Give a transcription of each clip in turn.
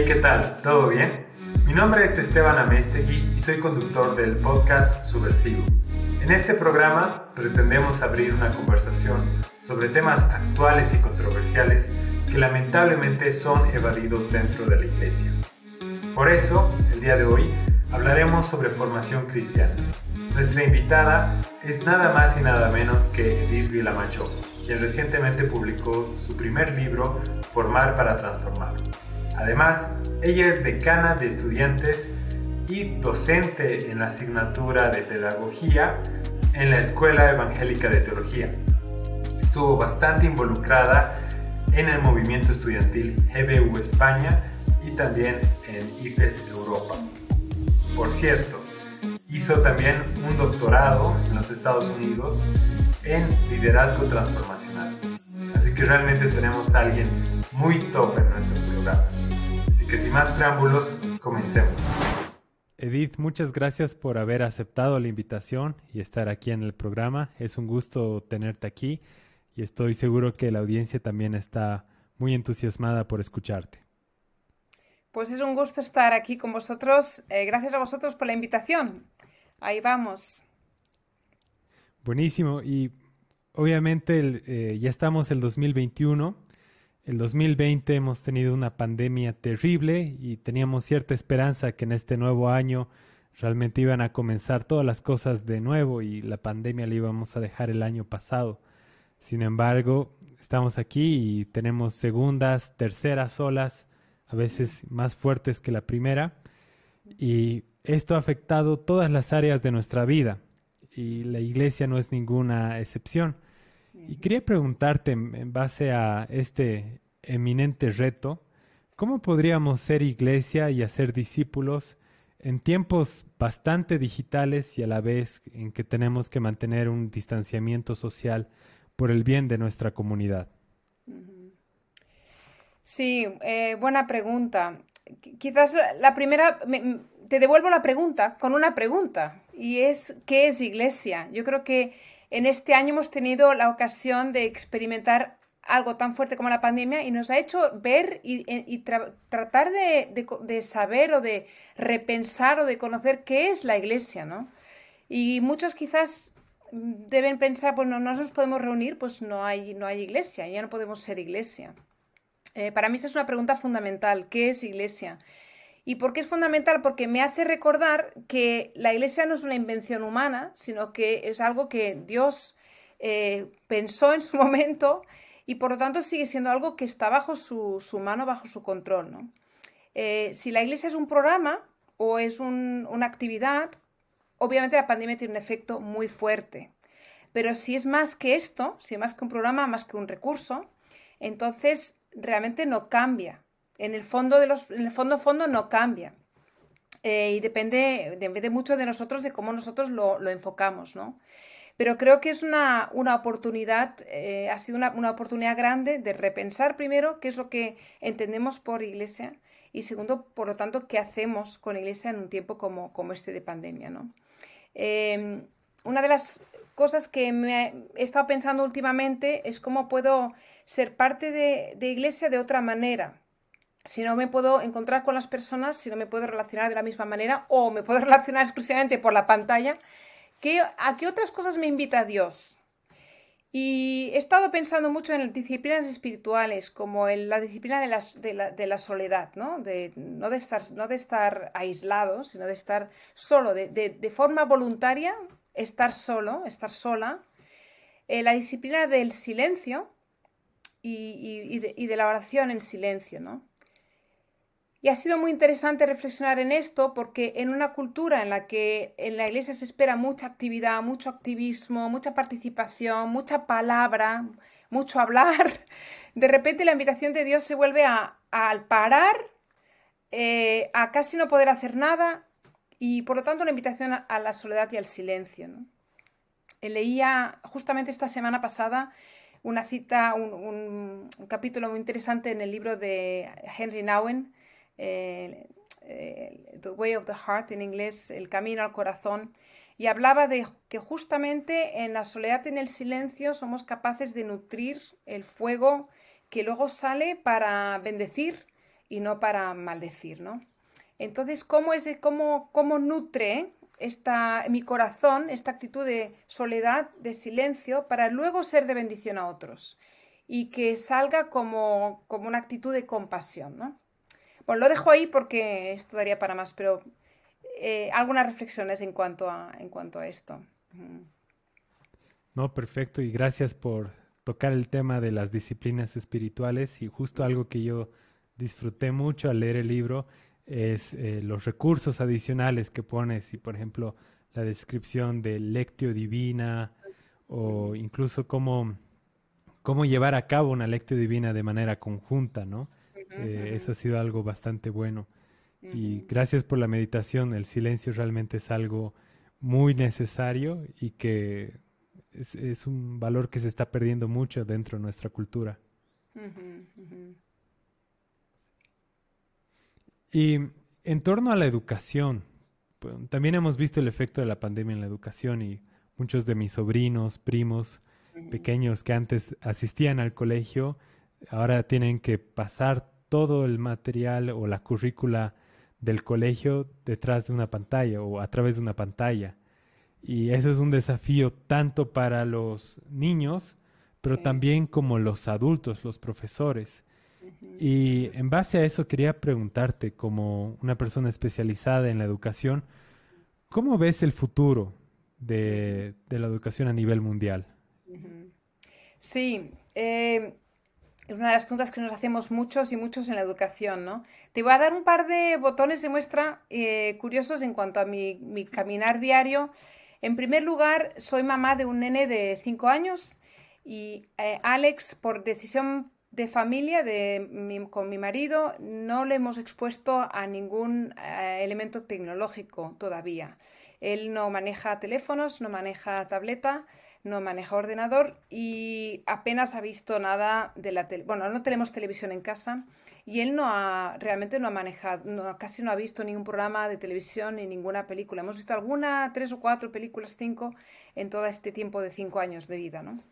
Hey, ¿qué tal? ¿Todo bien? Mi nombre es Esteban Amestegui y soy conductor del podcast Subversivo. En este programa pretendemos abrir una conversación sobre temas actuales y controversiales que lamentablemente son evadidos dentro de la iglesia. Por eso, el día de hoy hablaremos sobre formación cristiana. Nuestra invitada es nada más y nada menos que Edith Vilamacho, quien recientemente publicó su primer libro, Formar para Transformar. Además, ella es decana de estudiantes y docente en la asignatura de Pedagogía en la Escuela Evangélica de Teología. Estuvo bastante involucrada en el movimiento estudiantil GBU España y también en IFES Europa. Por cierto, hizo también un doctorado en los Estados Unidos en liderazgo transformacional. Así que realmente tenemos a alguien muy top en nuestro programa. Que sin más preámbulos, comencemos. Edith, muchas gracias por haber aceptado la invitación y estar aquí en el programa. Es un gusto tenerte aquí y estoy seguro que la audiencia también está muy entusiasmada por escucharte. Pues es un gusto estar aquí con vosotros. Eh, gracias a vosotros por la invitación. Ahí vamos. Buenísimo. Y obviamente eh, ya estamos el 2021. El 2020 hemos tenido una pandemia terrible y teníamos cierta esperanza que en este nuevo año realmente iban a comenzar todas las cosas de nuevo y la pandemia la íbamos a dejar el año pasado. Sin embargo, estamos aquí y tenemos segundas, terceras olas, a veces más fuertes que la primera, y esto ha afectado todas las áreas de nuestra vida y la iglesia no es ninguna excepción. Y quería preguntarte, en base a este eminente reto, ¿cómo podríamos ser iglesia y hacer discípulos en tiempos bastante digitales y a la vez en que tenemos que mantener un distanciamiento social por el bien de nuestra comunidad? Sí, eh, buena pregunta. Quizás la primera, te devuelvo la pregunta con una pregunta y es, ¿qué es iglesia? Yo creo que en este año hemos tenido la ocasión de experimentar algo tan fuerte como la pandemia y nos ha hecho ver y, tratar de, saber o de repensar o de conocer qué es la iglesia, ¿no? Y muchos quizás deben pensar, pues no, nos podemos reunir, pues no hay, no hay iglesia, ya no podemos ser iglesia. Eh, para mí esa es una pregunta fundamental, ¿qué es iglesia? ¿Y por qué es fundamental? Porque me hace recordar que la iglesia no es una invención humana, sino que es algo que Dios eh, pensó en su momento y por lo tanto sigue siendo algo que está bajo su, mano, bajo su control. Eh, si la iglesia es un programa o es una actividad, obviamente la pandemia tiene un efecto muy fuerte. Pero si es más que esto, si es más que un programa, más que un recurso, entonces realmente no cambia en el fondo, de los, en el fondo, fondo no cambia. Eh, y depende, depende mucho de nosotros, de cómo nosotros lo, lo enfocamos, ¿no? Pero creo que es una, una oportunidad, eh, ha sido una, una, oportunidad grande de repensar primero qué es lo que entendemos por iglesia y segundo, por lo tanto, qué hacemos con iglesia en un tiempo como, como este de pandemia, ¿no? Em, una de las cosas que me he estado pensando últimamente es cómo puedo ser parte de, de iglesia de otra manera, si no me puedo encontrar con las personas, si no me puedo relacionar de la misma manera o me puedo relacionar exclusivamente por la pantalla, ¿qué, ¿a qué otras cosas me invita Dios? Y he estado pensando mucho en disciplinas espirituales, como en la disciplina de la, de la, soledad, ¿no? De, no, de estar, no de estar aislado, sino de estar solo, de, de forma voluntaria, estar solo, estar sola. Eh, la disciplina del silencio y, y, y de la oración en silencio, ¿no? Y ha sido muy interesante reflexionar en esto porque en una cultura en la que en la iglesia se espera mucha actividad, mucho activismo, mucha participación, mucha palabra, mucho hablar, de repente la invitación de Dios se vuelve a, al parar, eh, a casi no poder hacer nada y por lo tanto la invitación a, la soledad y al silencio. Leía justamente esta semana pasada una cita, un, un capítulo muy interesante en el libro de Henry Nouwen, The Way of the Heart en inglés, El Camino al Corazón, y hablaba de que justamente en la soledad en el silencio somos capaces de nutrir el fuego que luego sale para bendecir y no para maldecir, ¿no? Entonces, ¿cómo, es, cómo, cómo nutre esta, mi corazón esta actitud de soledad, de silencio, para luego ser de bendición a otros? Y que salga como, como una actitud de compasión, ¿no? Bueno, lo dejo ahí porque esto daría para más, pero eh, algunas reflexiones en cuanto a, en cuanto a esto. No, perfecto, y gracias por tocar el tema de las disciplinas espirituales y justo algo que yo disfruté mucho al leer el libro es eh, los recursos adicionales que pones y por ejemplo la descripción de lectio divina o incluso cómo, cómo llevar a cabo una lectio divina de manera conjunta, ¿no? Eh, eso ha sido algo bastante bueno. Y gracias por la meditación. El silencio realmente es algo muy necesario y que es, un valor que se está perdiendo mucho dentro de nuestra cultura. Y en torno a la educación, pues, también hemos visto el efecto de la pandemia en la educación y muchos de mis sobrinos, primos pequeños que antes asistían al colegio, ahora tienen que pasar todo el material o la currícula del colegio detrás de una pantalla o a través de una pantalla. Y eso es un desafío tanto para los niños, pero también como los adultos, los profesores. Y en base a eso quería preguntarte, como una persona especializada en la educación, ¿cómo ves el futuro de, la educación a nivel mundial? Sí, eh, es una de las preguntas que nos hacemos muchos y muchos en la educación, ¿no? Te voy a dar un par de botones de muestra eh, curiosos en cuanto a mi, caminar diario. En primer lugar, soy mamá de un nene de 5 años y eh, Alex, por decisión de familia de con mi marido, no le hemos expuesto a ningún eh, elemento tecnológico todavía. Él no maneja teléfonos, no maneja tableta no maneja ordenador y apenas ha visto nada de la tele. Bueno, no tenemos televisión en casa y él no ha, realmente no ha manejado, casi no ha visto ningún programa de televisión ni ninguna película. Hemos visto alguna, tres o cuatro películas, cinco, en todo este tiempo de cinco años de vida, ¿no?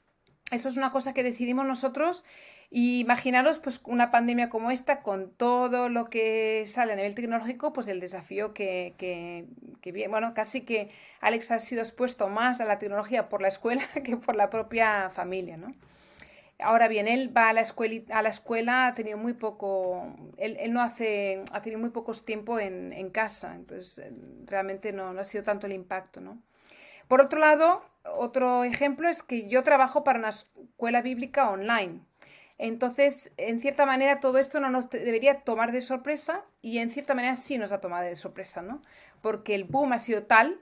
Eso es una cosa que decidimos nosotros y imaginaros pues una pandemia como esta con todo lo que sale a nivel tecnológico, pues el desafío que, que, bueno, casi que Alex ha sido expuesto más a la tecnología por la escuela que por la propia familia, ¿no? Ahora bien, él va a la escuela, a la escuela ha tenido muy poco, él, no hace, ha tenido muy pocos tiempo en, casa, entonces realmente no, no ha sido tanto el impacto, ¿no? Por otro lado, otro ejemplo es que yo trabajo para una escuela bíblica online. Entonces, en cierta manera, todo esto no nos debería tomar de sorpresa y en cierta manera sí nos ha tomado de sorpresa, ¿no? Porque el boom ha sido tal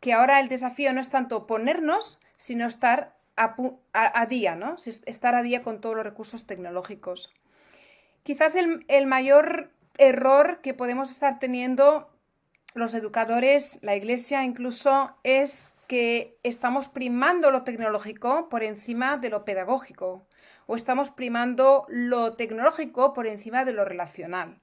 que ahora el desafío no es tanto ponernos, sino estar a, día, ¿no? Estar a día con todos los recursos tecnológicos. Quizás el, el mayor error que podemos estar teniendo los educadores, la iglesia incluso, es que estamos primando lo tecnológico por encima de lo pedagógico o estamos primando lo tecnológico por encima de lo relacional.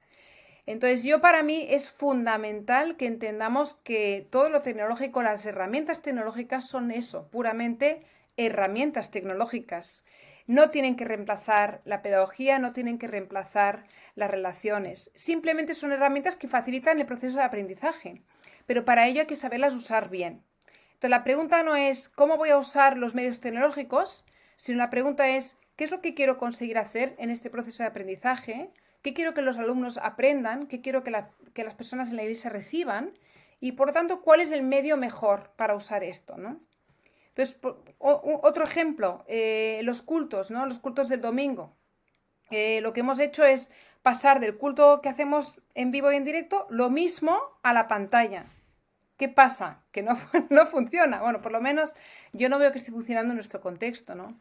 Entonces, yo para mí es fundamental que entendamos que todo lo tecnológico, las herramientas tecnológicas son eso, puramente herramientas tecnológicas. No tienen que reemplazar la pedagogía, no tienen que reemplazar las relaciones. Simplemente son herramientas que facilitan el proceso de aprendizaje, pero para ello hay que saberlas usar bien. Entonces, la pregunta no es cómo voy a usar los medios tecnológicos, sino la pregunta es qué es lo que quiero conseguir hacer en este proceso de aprendizaje, qué quiero que los alumnos aprendan, qué quiero que, las personas en la iglesia reciban y, por lo tanto, cuál es el medio mejor para usar esto, ¿no? Entonces, otro ejemplo, eh, los cultos, ¿no? Los cultos del domingo. Eh, lo que hemos hecho es pasar del culto que hacemos en vivo y en directo, lo mismo a la pantalla. ¿Qué pasa? Que no, no funciona. Bueno, por lo menos yo no veo que esté funcionando en nuestro contexto, ¿no?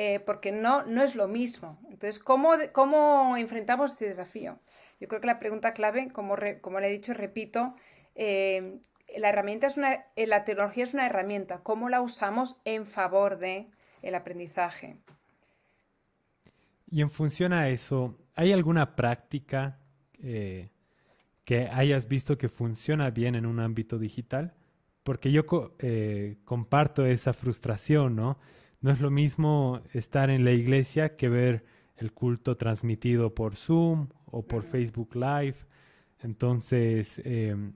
Eh, porque no, no es lo mismo. Entonces, ¿cómo, ¿cómo enfrentamos este desafío? Yo creo que la pregunta clave, como, como le he dicho, repito, eh, la herramienta es una, eh, la tecnología es una herramienta. ¿Cómo la usamos en favor de el aprendizaje? Y en función a eso, ¿hay alguna práctica que hayas visto que funciona bien en un ámbito digital, porque yo comparto esa frustración, ¿no? No es lo mismo estar en la iglesia que ver el culto transmitido por Zoom o por Facebook Live. Entonces, em,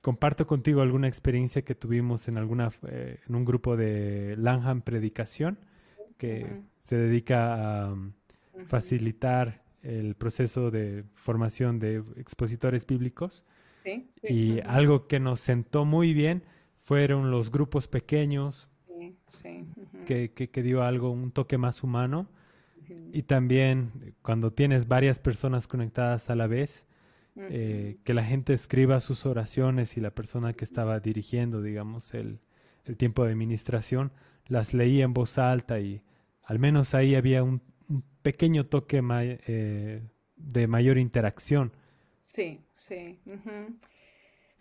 comparto contigo alguna experiencia que tuvimos en alguna eh, en un grupo de Lanham Predicación que se dedica a facilitar el proceso de formación de expositores bíblicos. Y algo que nos sentó muy bien fueron los grupos pequeños, que, que, dio algo, un toque más humano. Y también cuando tienes varias personas conectadas a la vez, eh, que la gente escriba sus oraciones y la persona que estaba dirigiendo, digamos, el, el tiempo de administración, las leía en voz alta y al menos ahí había un, pequeño toque eh, de mayor interacción. Sí, sí.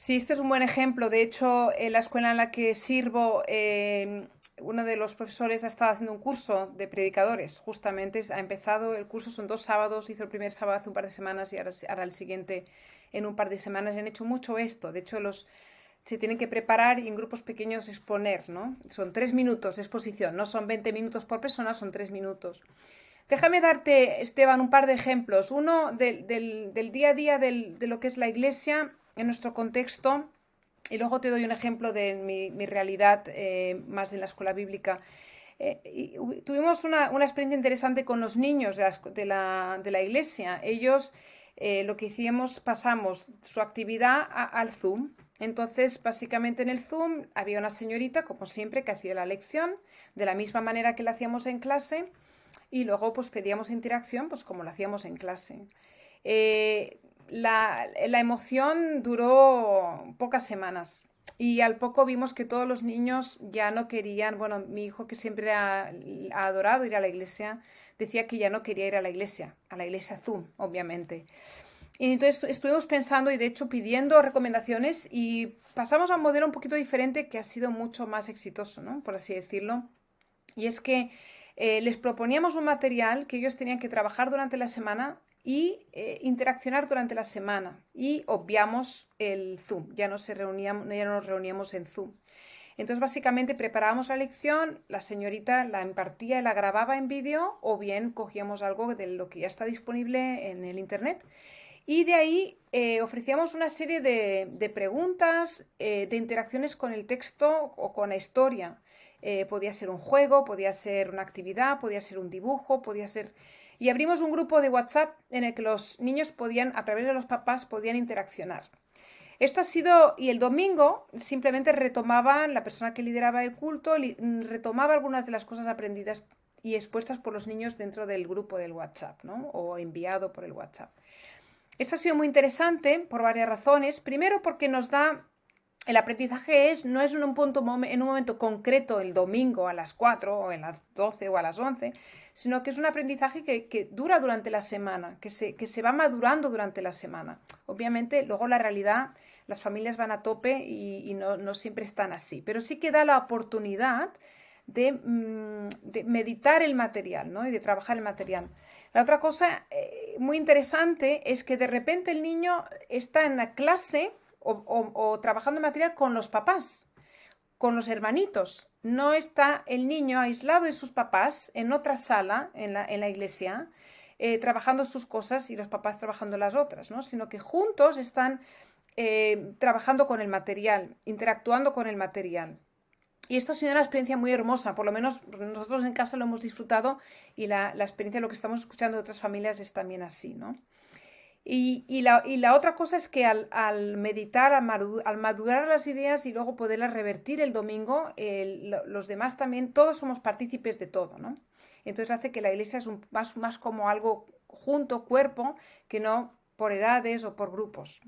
Sí, este es un buen ejemplo. De hecho, en la escuela en la que sirvo, eh, uno de los profesores ha estado haciendo un curso de predicadores. Justamente ha empezado el curso, son dos sábados, hizo el primer sábado hace un par de semanas y ahora, el siguiente en un par de semanas. Y han hecho mucho esto. De hecho, los se tienen que preparar y en grupos pequeños exponer, ¿no? Son tres minutos de exposición, no son 20 minutos por persona, son tres minutos. Déjame darte, Esteban, un par de ejemplos. Uno del, día a día de lo que es la iglesia en nuestro contexto y luego te doy un ejemplo de mi, realidad eh, más en la escuela bíblica. Eh, tuvimos una, experiencia interesante con los niños de la, iglesia. Ellos eh, lo que hicimos, pasamos su actividad al Zoom entonces, básicamente en el Zoom había una señorita, como siempre, que hacía la lección de la misma manera que la hacíamos en clase y luego pues pedíamos interacción pues como lo hacíamos en clase. La, emoción duró pocas semanas y al poco vimos que todos los niños ya no querían, bueno, mi hijo que siempre ha, adorado ir a la iglesia, decía que ya no quería ir a la iglesia, a la iglesia Zoom, obviamente. Y entonces estuvimos pensando y de hecho pidiendo recomendaciones y pasamos a un modelo un poquito diferente que ha sido mucho más exitoso, ¿no? Por así decirlo. Y es que eh, les proponíamos un material que ellos tenían que trabajar durante la semana y eh, interaccionar durante la semana. Y obviamos el Zoom, ya no, se reuníamos, ya no nos reuníamos en Zoom. Entonces, básicamente preparábamos la lección, la señorita la impartía y la grababa en vídeo o bien cogíamos algo de lo que ya está disponible en el Internet y de ahí eh, ofrecíamos una serie de, preguntas, eh, de interacciones con el texto o con la historia. Podía ser un juego, podía ser una actividad, podía ser un dibujo, podía ser... Y abrimos un grupo de WhatsApp en el que los niños podían, a través de los papás, podían interaccionar. Esto ha sido, y el domingo simplemente retomaban, la persona que lideraba el culto, retomaba algunas de las cosas aprendidas y expuestas por los niños dentro del grupo del WhatsApp, ¿no? O enviado por el WhatsApp. Esto ha sido muy interesante por varias razones. Primero porque nos da el aprendizaje es, no es en un, punto, en un momento concreto, el domingo a las 4 o en las 12 o a las 11, sino que es un aprendizaje que, dura durante la semana, que se, que se, va madurando durante la semana. Obviamente, luego la realidad, las familias van a tope y, no, no, siempre están así, pero sí que da la oportunidad de, mm, de meditar el material ¿no? y de trabajar el material. La otra cosa eh, muy interesante es que de repente el niño está en la clase o, trabajando en material con los papás, con los hermanitos. No está el niño aislado de sus papás en otra sala en la, iglesia, eh, trabajando sus cosas y los papás trabajando las otras, ¿no? sino que juntos están eh, trabajando con el material, interactuando con el material. Y esto ha sido una experiencia muy hermosa, por lo menos nosotros en casa lo hemos disfrutado y la, la experiencia de lo que estamos escuchando de otras familias es también así, ¿no? Y, la, otra cosa es que al, meditar, al, madurar las ideas y luego poderlas revertir el domingo, los demás también, todos somos partícipes de todo, ¿no? Entonces hace que la iglesia es más, más como algo junto, cuerpo, que no por edades o por grupos.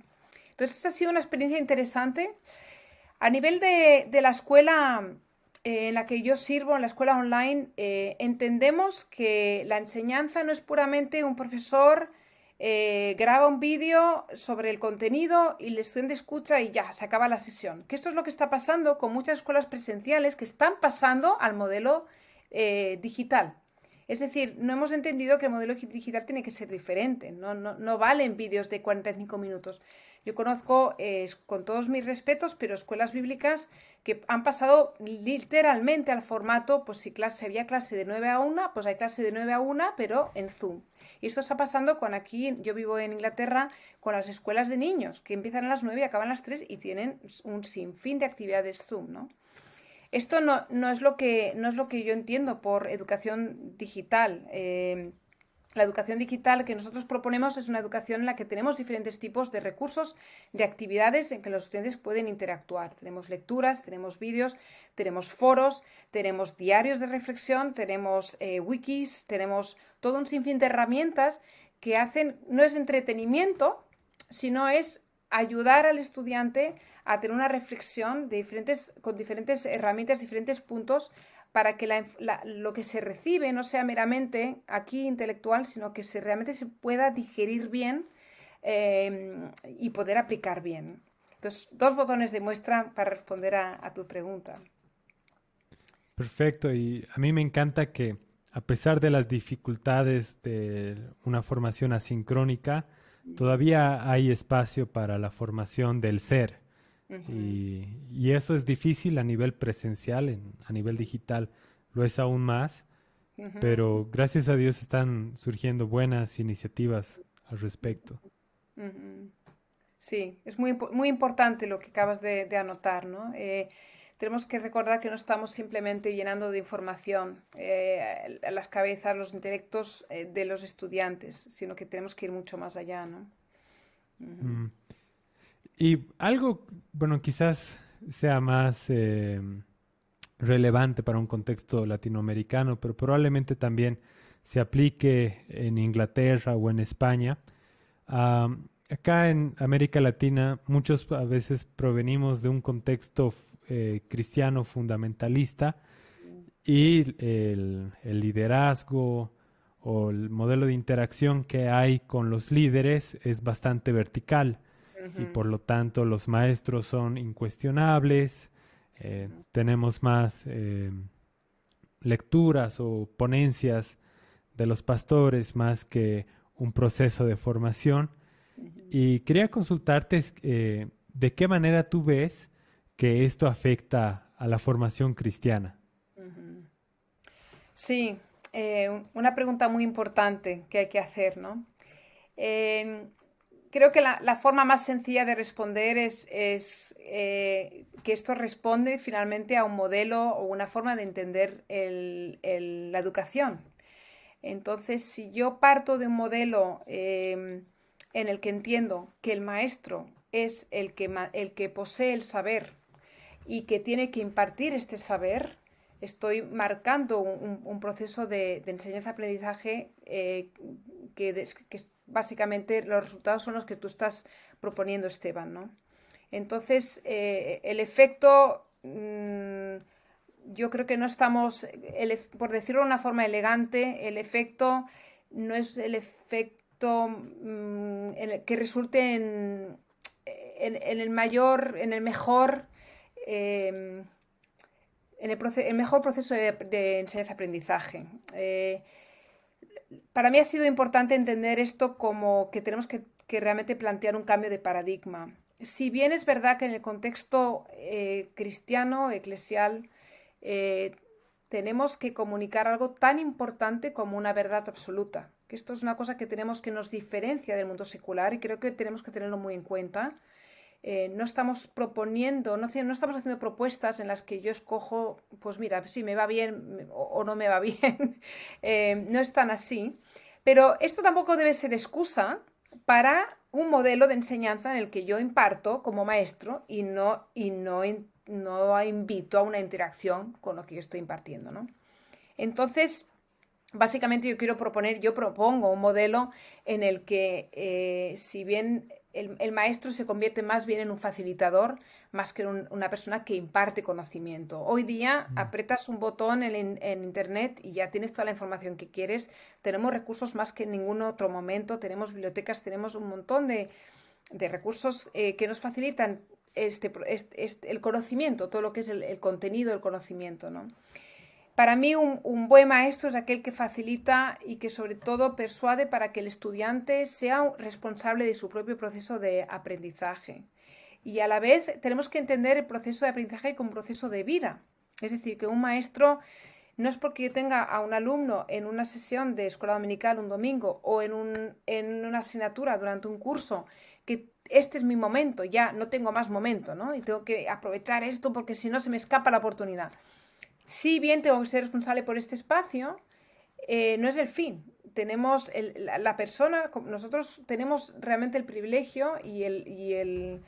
Entonces, esta ha sido una experiencia interesante. A nivel de, la escuela eh, en la que yo sirvo, en la escuela online, eh, entendemos que la enseñanza no es puramente un profesor eh, graba un vídeo sobre el contenido y el estudiante escucha y ya, se acaba la sesión. Que esto es lo que está pasando con muchas escuelas presenciales que están pasando al modelo digital. Es decir, no hemos entendido que el modelo digital tiene que ser diferente, no valen vídeos de 45 minutos. Yo conozco, eh, con todos mis respetos, pero escuelas bíblicas que han pasado literalmente al formato, pues si clase, había clase de 9 a 1, pues hay clase de 9 a 1, pero en Zoom. Y esto está pasando con aquí, yo vivo en Inglaterra, con las escuelas de niños, que empiezan a las 9 y acaban a las 3 y tienen un sinfín de actividades Zoom, ¿no? Esto no, no, es, lo que, no es lo que yo entiendo por educación digital. Eh, la educación digital que nosotros proponemos es una educación en la que tenemos diferentes tipos de recursos, de actividades en que los estudiantes pueden interactuar. Tenemos lecturas, tenemos vídeos, tenemos foros, tenemos diarios de reflexión, tenemos eh, wikis, tenemos todo un sinfín de herramientas que hacen, no es entretenimiento, sino es ayudar al estudiante a tener una reflexión de diferentes, con diferentes herramientas, diferentes puntos para que lo que se recibe no sea meramente aquí intelectual, sino que se, realmente se pueda digerir bien em, y poder aplicar bien. Entonces, dos botones de muestra para responder a, tu pregunta. Perfecto, y a mí me encanta que a pesar de las dificultades de una formación asincrónica, todavía hay espacio para la formación del ser y, eso es difícil a nivel presencial, a nivel digital lo es aún más, pero gracias a Dios están surgiendo buenas iniciativas al respecto. Sí, es muy, muy importante lo que acabas de, anotar, ¿no? Eh, tenemos que recordar que no estamos simplemente llenando de información eh, las cabezas, los intelectos eh, de los estudiantes, sino que tenemos que ir mucho más allá, ¿no? Y algo, bueno, quizás sea más eh, relevante para un contexto latinoamericano, pero probablemente también se aplique en Inglaterra o en España. acá en América Latina muchos a veces provenimos de un contexto eh, cristiano fundamentalista y el, liderazgo o el modelo de interacción que hay con los líderes es bastante vertical y por lo tanto los maestros son incuestionables, eh, tenemos más eh, lecturas o ponencias de los pastores más que un proceso de formación. Y quería consultarte eh, de qué manera tú ves que esto afecta a la formación cristiana. Sí, una pregunta muy importante que hay que hacer, ¿no? Creo que la, forma más sencilla de responder es, eh, que esto responde finalmente a un modelo o una forma de entender la educación. Entonces, si yo parto de un modelo em, en el que entiendo que el maestro es el que, el que posee el saber y que tiene que impartir este saber, estoy marcando un, proceso de, enseñanza-aprendizaje eh, que, básicamente los resultados son los que tú estás proponiendo, Esteban, ¿no? Entonces, eh, el efecto, mm, yo creo que no estamos, por decirlo de una forma elegante, el efecto no es el efecto mm, que resulte en, el mayor, en el mejor, em, en el, mejor proceso de, enseñanza-aprendizaje. Eh, para mí ha sido importante entender esto como que tenemos que, realmente plantear un cambio de paradigma. Si bien es verdad que en el contexto eh, cristiano, eclesial, eh, tenemos que comunicar algo tan importante como una verdad absoluta, que esto es una cosa que tenemos que nos diferencia del mundo secular y creo que tenemos que tenerlo muy en cuenta. Eh, no estamos proponiendo, no, no, estamos haciendo propuestas en las que yo escojo, pues mira, si me va bien o, no me va bien. Eh, no es tan así. Pero esto tampoco debe ser excusa para un modelo de enseñanza en el que yo imparto como maestro y no, y no, no invito a una interacción con lo que yo estoy impartiendo. ¿no? Entonces, básicamente yo quiero proponer, yo propongo un modelo en el que eh, si bien el, maestro se convierte más bien en un facilitador más que en una persona que imparte conocimiento. Hoy día mm. apretas un botón en, Internet y ya tienes toda la información que quieres. Tenemos recursos más que en ningún otro momento, tenemos bibliotecas, tenemos un montón de, recursos eh, que nos facilitan este, este, el conocimiento, todo lo que es el, el contenido del conocimiento. ¿no? Para mí un, buen maestro es aquel que facilita y que sobre todo persuade para que el estudiante sea responsable de su propio proceso de aprendizaje. Y a la vez tenemos que entender el proceso de aprendizaje como un proceso de vida. Es decir, que un maestro no es porque yo tenga a un alumno en una sesión de escuela dominical un domingo o en, en una asignatura durante un curso que este es mi momento, ya no tengo más momento, ¿no? Y tengo que aprovechar esto porque si no se me escapa la oportunidad. Si bien tengo que ser responsable por este espacio, eh, no es el fin. Tenemos la, persona, nosotros tenemos realmente el privilegio y el,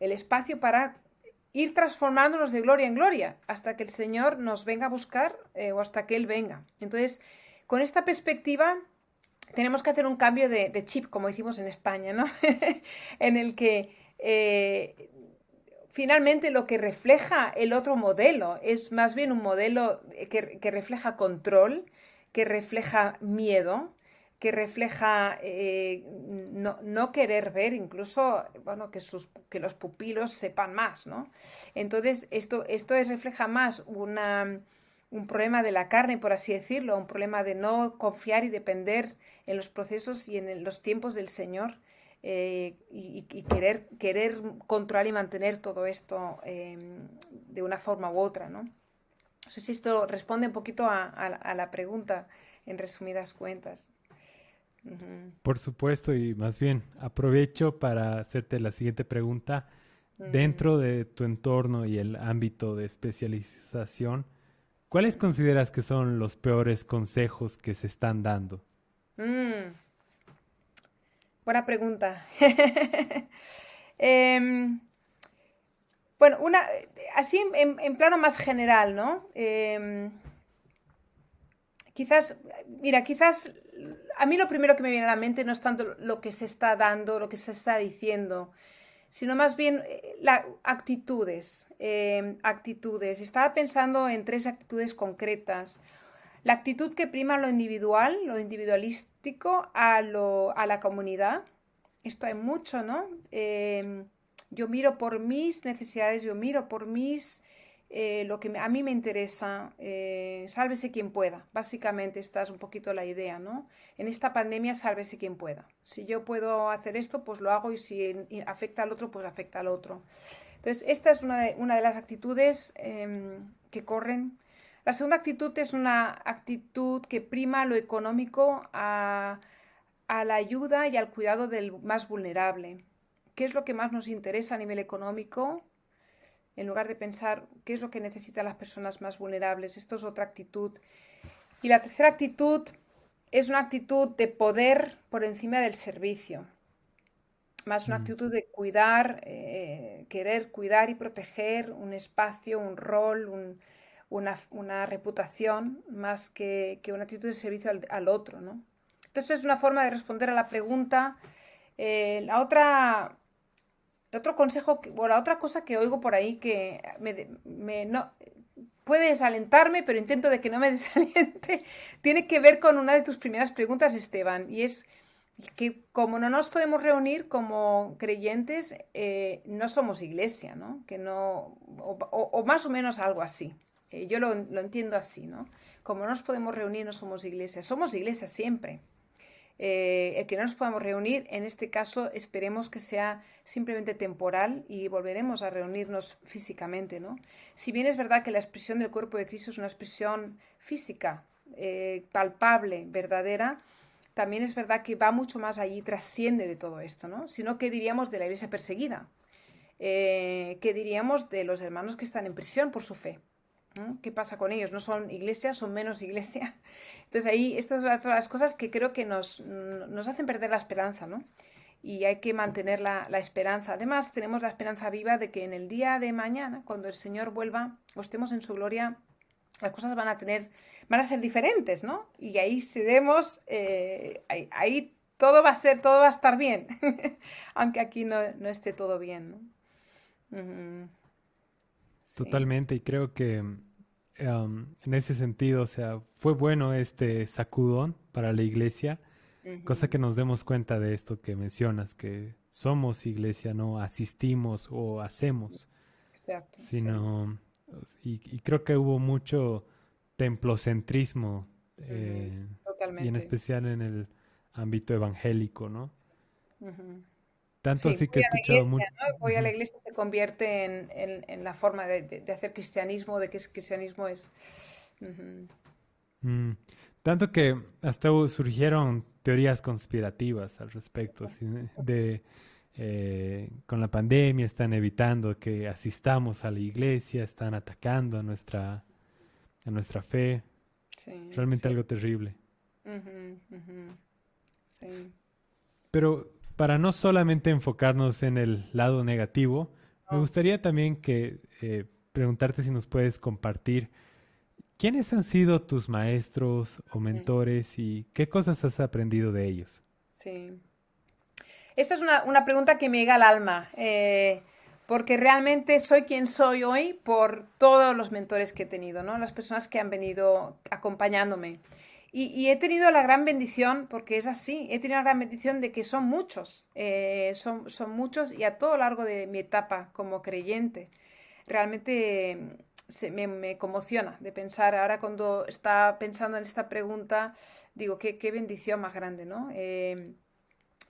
espacio para ir transformándonos de gloria en gloria hasta que el Señor nos venga a buscar eh, o hasta que Él venga. Entonces, con esta perspectiva, tenemos que hacer un cambio de, chip, como decimos en España, ¿no? en el que eh, finalmente lo que refleja el otro modelo es más bien un modelo que, refleja control, que refleja miedo, que refleja eh, no, querer ver, incluso bueno, que, sus, que los pupilos sepan más, ¿no? Entonces, esto, esto es, refleja más un problema de la carne, por así decirlo, un problema de no confiar y depender en los procesos y en los tiempos del Señor eh, y, querer, querer controlar y mantener todo esto em, de una forma u otra, ¿no? No sé si esto responde un poquito a la pregunta en resumidas cuentas. Por supuesto, y más bien aprovecho para hacerte la siguiente pregunta. Dentro de tu entorno y el ámbito de especialización, ¿cuáles consideras que son los peores consejos que se están dando? Mm. Buena pregunta. Em, bueno, una, así en, plano más general, ¿no? Em, quizás, mira, quizás a mí lo primero que me viene a la mente no es tanto lo que se está dando, lo que se está diciendo, sino más bien eh, las actitudes. Eh, actitudes. Estaba pensando en tres actitudes concretas. La actitud que prima lo individual, lo individualístico, a, lo, a la comunidad. Esto hay mucho, ¿no? Eh, yo miro por mis necesidades, yo miro por mis eh, lo que a mí me interesa, eh, sálvese quien pueda. Básicamente esta es un poquito la idea, ¿no? En esta pandemia, sálvese quien pueda. Si yo puedo hacer esto, pues lo hago y si afecta al otro, pues afecta al otro. Entonces, esta es una de, una de las actitudes em, que corren. La segunda actitud es una actitud que prima lo económico a, a la ayuda y al cuidado del más vulnerable. ¿Qué es lo que más nos interesa a nivel económico? en lugar de pensar qué es lo que necesitan las personas más vulnerables. Esto es otra actitud. Y la tercera actitud es una actitud de poder por encima del servicio. Más una mm. actitud de cuidar, eh, querer cuidar y proteger un espacio, un rol, una, reputación, más que, una actitud de servicio al, otro. ¿no? Entonces es una forma de responder a la pregunta. Eh, la otra otro consejo, o la otra cosa que oigo por ahí que me, no, puede desalentarme, pero intento de que no me desaliente, tiene que ver con una de tus primeras preguntas, Esteban, y es que como no nos podemos reunir como creyentes, eh, no somos iglesia, ¿no? Que no, o, más o menos algo así. Eh, yo lo, lo entiendo así, ¿no? Como no nos podemos reunir, no somos iglesia. Somos iglesia siempre. Eh, el que no nos podamos reunir, en este caso esperemos que sea simplemente temporal y volveremos a reunirnos físicamente. ¿no? Si bien es verdad que la expresión del cuerpo de Cristo es una expresión física, eh, palpable, verdadera, también es verdad que va mucho más allí, trasciende de todo esto, ¿no? Sino que diríamos de la iglesia perseguida, eh, que diríamos de los hermanos que están en prisión por su fe. ¿Qué pasa con ellos? ¿No son iglesia? ¿Son menos iglesia? Entonces ahí estas son las cosas que creo que nos, nos hacen perder la esperanza, ¿no? Y hay que mantener la, la, esperanza. Además, tenemos la esperanza viva de que en el día de mañana, cuando el Señor vuelva o estemos en su gloria, las cosas van a tener, van a ser diferentes, ¿no? Y ahí seremos, eh, ahí, todo va a ser, todo va a estar bien, aunque aquí no, no, esté todo bien, ¿no? Totalmente, y creo que en ese sentido, o sea, fue bueno este sacudón para la iglesia, cosa que nos demos cuenta de esto que mencionas, que somos iglesia, no asistimos o hacemos, Exacto, sino, y, creo que hubo mucho templocentrismo, eh, y en especial en el ámbito evangélico, ¿no? Tanto sí, que he escuchado mucho. Voy a la iglesia se convierte en, la forma de, hacer cristianismo, de que cristianismo es. Mm, tanto que hasta surgieron teorías conspirativas al respecto, de eh, con la pandemia están evitando que asistamos a la iglesia, están atacando a nuestra, a nuestra fe. Realmente algo terrible. Pero para no solamente enfocarnos en el lado negativo, me gustaría también que eh, preguntarte si nos puedes compartir quiénes han sido tus maestros o mentores y qué cosas has aprendido de ellos. Sí. Esa es una, pregunta que me llega al alma, eh, porque realmente soy quien soy hoy por todos los mentores que he tenido, ¿no? las personas que han venido acompañándome. Y, he tenido la gran bendición, porque es así, he tenido la gran bendición de que son muchos, eh, son, son muchos y a todo largo de mi etapa como creyente. Realmente se, me, conmociona de pensar, ahora cuando está pensando en esta pregunta, digo, qué, qué bendición más grande, ¿no? Eh,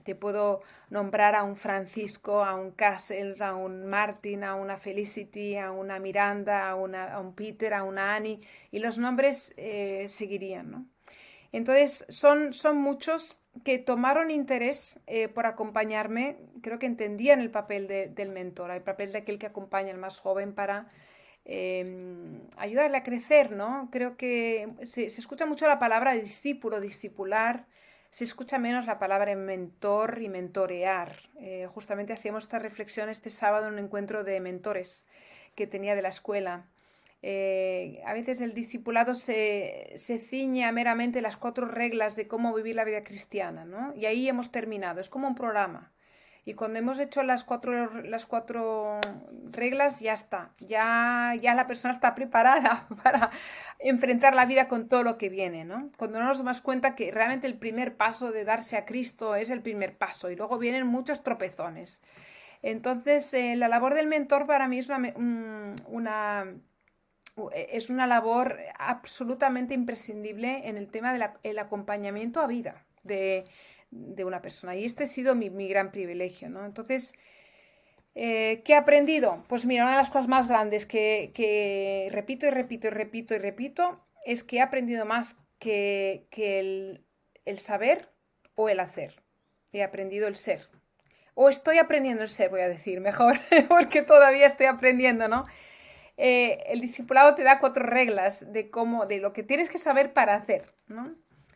te puedo nombrar a un Francisco, a un Cassels, a un Martin, a una Felicity, a una Miranda, a, una, a un Peter, a una Annie, y los nombres eh, seguirían, ¿no? Entonces, son, son muchos que tomaron interés eh, por acompañarme, creo que entendían el papel del mentor, el papel de aquel que acompaña al más joven para em, ayudarle a crecer, ¿no? Creo que se, escucha mucho la palabra discípulo, discipular, se escucha menos la palabra mentor y mentorear. Eh, justamente hacíamos esta reflexión este sábado en un encuentro de mentores que tenía de la escuela. Eh, a veces el discipulado se, se, ciñe a meramente las cuatro reglas de cómo vivir la vida cristiana, ¿no? Y ahí hemos terminado, es como un programa. Y cuando hemos hecho las cuatro, las cuatro reglas, ya está, ya, ya la persona está preparada para enfrentar la vida con todo lo que viene, ¿no? Cuando no nos damos cuenta que realmente el primer paso de darse a Cristo es el primer paso y luego vienen muchos tropezones. Entonces, eh, la labor del mentor para mí es una es una labor absolutamente imprescindible en el tema del acompañamiento a vida de, una persona. Y este ha sido mi, gran privilegio, ¿no? Entonces, eh, ¿qué he aprendido? Pues mira, una de las cosas más grandes que, repito y repito y repito y repito es que he aprendido más que, el, el saber o el hacer. He aprendido el ser. O estoy aprendiendo el ser, voy a decir mejor, porque todavía estoy aprendiendo, ¿no? Eh, el discipulado te da cuatro reglas de cómo, de lo que tienes que saber para hacer, ¿no?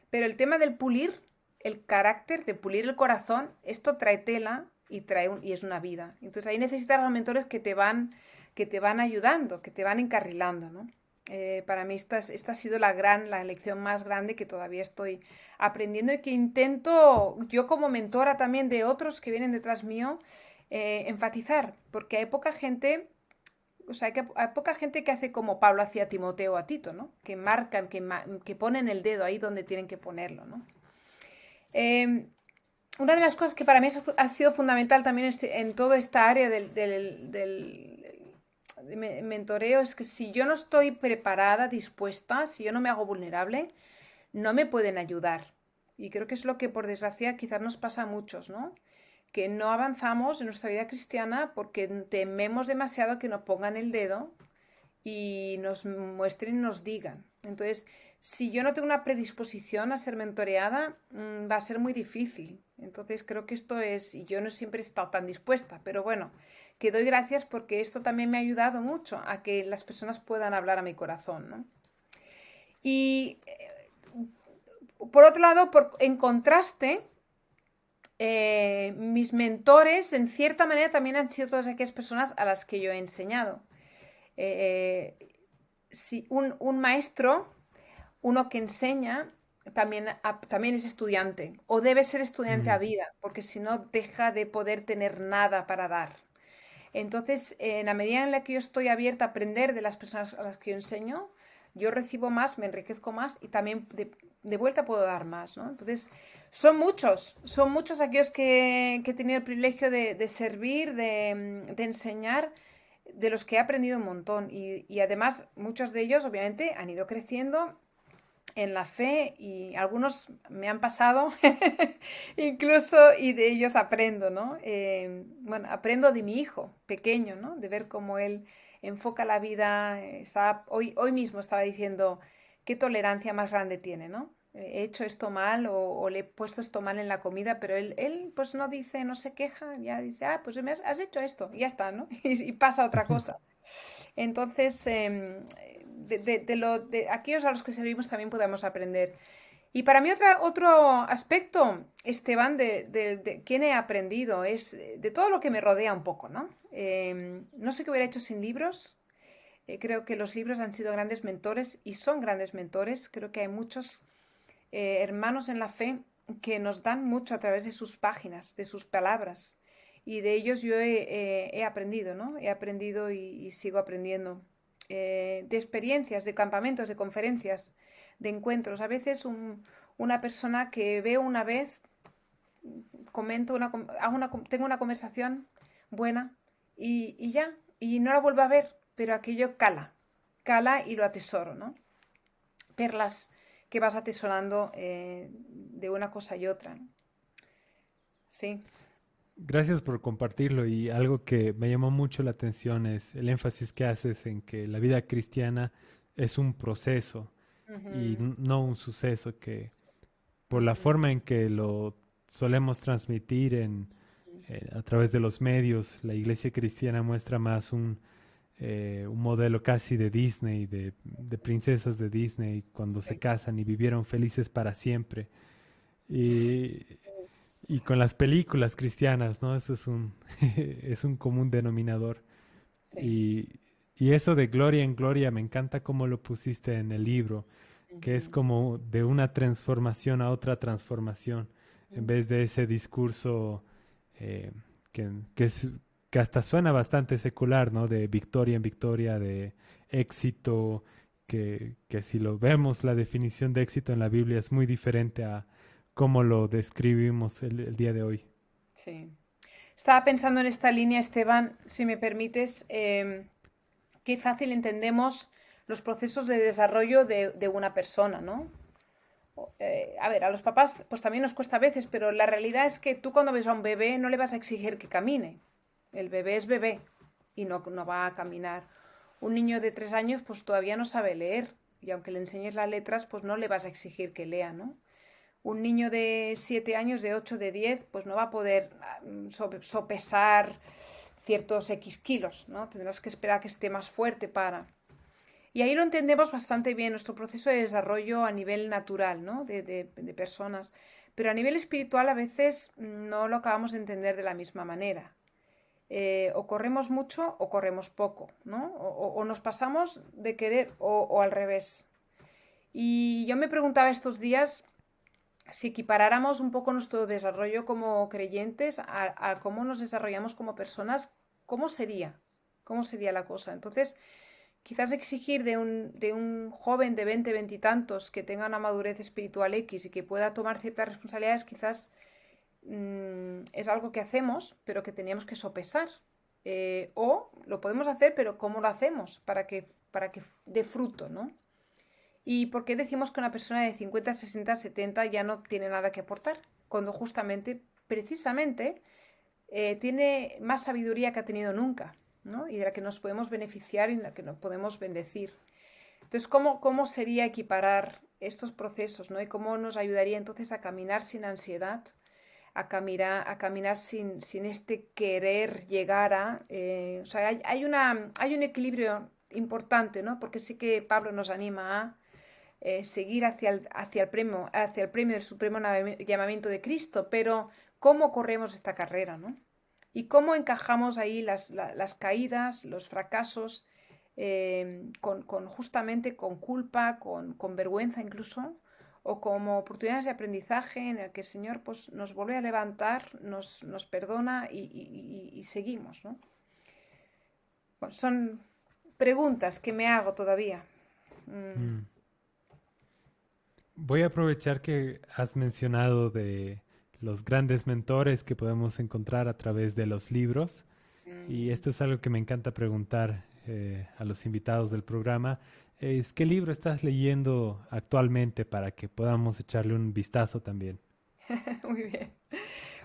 Pero el tema del pulir el carácter, de pulir el corazón, esto trae tela y trae y es una vida. Entonces ahí necesitas los mentores que te van, que te van ayudando, que te van encarrilando, ¿no? Eh, para mí esta, esta, ha sido la gran, la lección más grande que todavía estoy aprendiendo y que intento yo como mentora también de otros que vienen detrás mío eh, enfatizar, porque hay poca gente o sea, hay poca gente que hace como Pablo hacía a Timoteo a Tito, ¿no? Que marcan, que, que, ponen el dedo ahí donde tienen que ponerlo, ¿no? Em, una de las cosas que para mí ha sido fundamental también en toda esta área del, mentoreo es que si yo no estoy preparada, dispuesta, si yo no me hago vulnerable, no me pueden ayudar. Y creo que es lo que por desgracia quizás nos pasa a muchos, ¿no? Que no avanzamos en nuestra vida cristiana porque tememos demasiado que nos pongan el dedo y nos muestren y nos digan. Entonces, si yo no tengo una predisposición a ser mentoreada, mm, va a ser muy difícil. Entonces, creo que esto es, y yo no siempre he estado tan dispuesta, pero bueno, que doy gracias porque esto también me ha ayudado mucho a que las personas puedan hablar a mi corazón. Y eh, por otro lado, en contraste, eh, mis mentores, en cierta manera, también han sido todas aquellas personas a las que yo he enseñado. Eh, si un, maestro, uno que enseña, también, también es estudiante o debe ser estudiante a vida, porque si no deja de poder tener nada para dar. Entonces, en la medida en la que yo estoy abierta a aprender de las personas a las que yo enseño, yo recibo más, me enriquezco más y también de, vuelta puedo dar más, ¿no? Entonces, son muchos, son muchos aquellos que, he tenido el privilegio de, servir, de, enseñar, de los que he aprendido un montón. Y, además, muchos de ellos, obviamente, han ido creciendo en la fe y algunos me han pasado incluso y de ellos aprendo, ¿no? Eh, bueno, aprendo de mi hijo pequeño, ¿no? De ver cómo él enfoca la vida. Estaba, hoy, hoy mismo estaba diciendo, qué tolerancia más grande tiene, ¿no? He hecho esto mal o, le he puesto esto mal en la comida, pero él, él pues no dice, no se queja, ya dice, ah, pues has, hecho esto, y ya está, ¿no? y, pasa otra cosa. Entonces, em, de, lo, de aquellos a los que servimos también podemos aprender. Y para mí otra, otro aspecto, Esteban, de, de, quién he aprendido es de todo lo que me rodea un poco, ¿no? Em, no sé qué hubiera hecho sin libros. Eh, creo que los libros han sido grandes mentores y son grandes mentores. Creo que hay muchos eh, hermanos en la fe que nos dan mucho a través de sus páginas, de sus palabras. Y de ellos yo he, aprendido, ¿no? He aprendido y, sigo aprendiendo. Eh, de experiencias, de campamentos, de conferencias de encuentros. A veces una persona que veo una vez, comento, una, tengo una conversación buena y, ya, y no la vuelvo a ver, pero aquello cala, cala y lo atesoro, ¿no? Perlas que vas atesorando eh, de una cosa y otra. Sí. Gracias por compartirlo y algo que me llamó mucho la atención es el énfasis que haces en que la vida cristiana es un proceso y no un suceso que por la forma en que lo solemos transmitir en, eh, a través de los medios, la iglesia cristiana muestra más un, eh, un modelo casi de Disney, de, de, princesas de Disney cuando se casan y vivieron felices para siempre. Y, y con las películas cristianas, ¿no? Eso es un, es un común denominador. Y, y eso de gloria en gloria, me encanta cómo lo pusiste en el libro, que es como de una transformación a otra transformación, en vez de ese discurso eh, que, que, es, hasta suena bastante secular, ¿no? De victoria en victoria, de éxito, que, que si lo vemos, la definición de éxito en la Biblia es muy diferente a cómo lo describimos el, día de hoy. Sí. Estaba pensando en esta línea, Esteban, si me permites. Em, qué fácil entendemos los procesos de desarrollo de, una persona, ¿no? Eh, a ver, a los papás pues también nos cuesta a veces, pero la realidad es que tú cuando ves a un bebé no le vas a exigir que camine. El bebé es bebé y no, no va a caminar. Un niño de tres años pues todavía no sabe leer y aunque le enseñes las letras pues no le vas a exigir que lea, ¿no? Un niño de siete años, de ocho, de diez, pues no va a poder mm, sopesar ciertos X kilos, ¿no? Tendrás que esperar a que esté más fuerte para. Y ahí lo entendemos bastante bien, nuestro proceso de desarrollo a nivel natural, ¿no? De, personas. Pero a nivel espiritual a veces no lo acabamos de entender de la misma manera. Eh, o corremos mucho o corremos poco, ¿no? O, nos pasamos de querer o, al revés. Y yo me preguntaba estos días si equiparáramos un poco nuestro desarrollo como creyentes a, cómo nos desarrollamos como personas, ¿cómo sería? ¿Cómo sería la cosa? Entonces, quizás exigir de un, de un joven de 20, 20 y tantos que tenga una madurez espiritual X y que pueda tomar ciertas responsabilidades, quizás mm, es algo que hacemos, pero que teníamos que sopesar. Eh, o lo podemos hacer, pero ¿cómo lo hacemos? Para que, para que dé fruto, ¿no? ¿Y por qué decimos que una persona de 50, 60, 70 ya no tiene nada que aportar? Cuando justamente, precisamente, eh, tiene más sabiduría que ha tenido nunca, Y de la que nos podemos beneficiar y de la que nos podemos bendecir. Entonces, ¿cómo, cómo sería equiparar estos procesos, ¿no? Y cómo nos ayudaría entonces a caminar sin ansiedad, a caminar, a caminar sin, sin este querer llegar a... Eh, o sea, hay, hay, una, hay un equilibrio importante, ¿no? Porque sí que Pablo nos anima a eh, seguir hacia el, hacia, el premio, hacia el premio del supremo llamamiento de Cristo, pero cómo corremos esta carrera, ¿no? Y cómo encajamos ahí las, caídas, los fracasos, eh, con, justamente con culpa, con, vergüenza incluso, o como oportunidades de aprendizaje en el que el Señor pues, nos vuelve a levantar, nos, nos perdona y, seguimos. ¿no? son preguntas que me hago todavía. Mm. Mm. Voy a aprovechar que has mencionado de los grandes mentores que podemos encontrar a través de los libros. Y mm. esto es algo que me encanta preguntar eh, a los invitados del programa. Es, ¿Qué libro estás leyendo actualmente para que podamos echarle un vistazo también? Muy bien.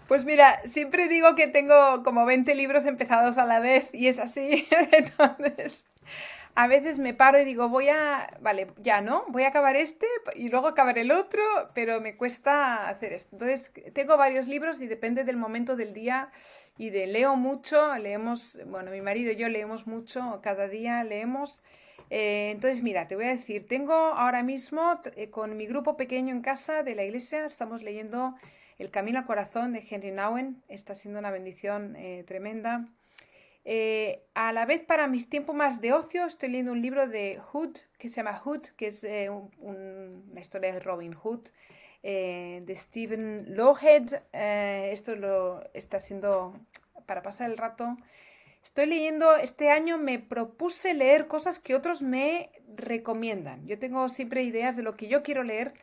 Pues mira, siempre digo que tengo como 20 libros empezados a la vez y es así. Entonces, a veces me paro y digo, voy a, vale, ya no, voy a acabar este y luego acabar el otro, pero me cuesta hacer esto. Entonces, tengo varios libros y depende del momento del día y de leo mucho, leemos, bueno, mi marido y yo leemos mucho, cada día leemos. Eh, entonces, mira, te voy a decir, tengo ahora mismo eh, con mi grupo pequeño en casa de la iglesia, estamos leyendo El Camino al Corazón de Henry Nowen, está siendo una bendición eh, tremenda. Eh, a la vez, para mis tiempos más de ocio, estoy leyendo un libro de Hood, que se llama Hood, que es eh, una historia de Robin Hood, eh, de Stephen Lowhead. esto lo está siendo para pasar el rato. Estoy leyendo, este año me propuse leer cosas que otros me recomiendan. Yo tengo siempre ideas de lo que yo quiero leer,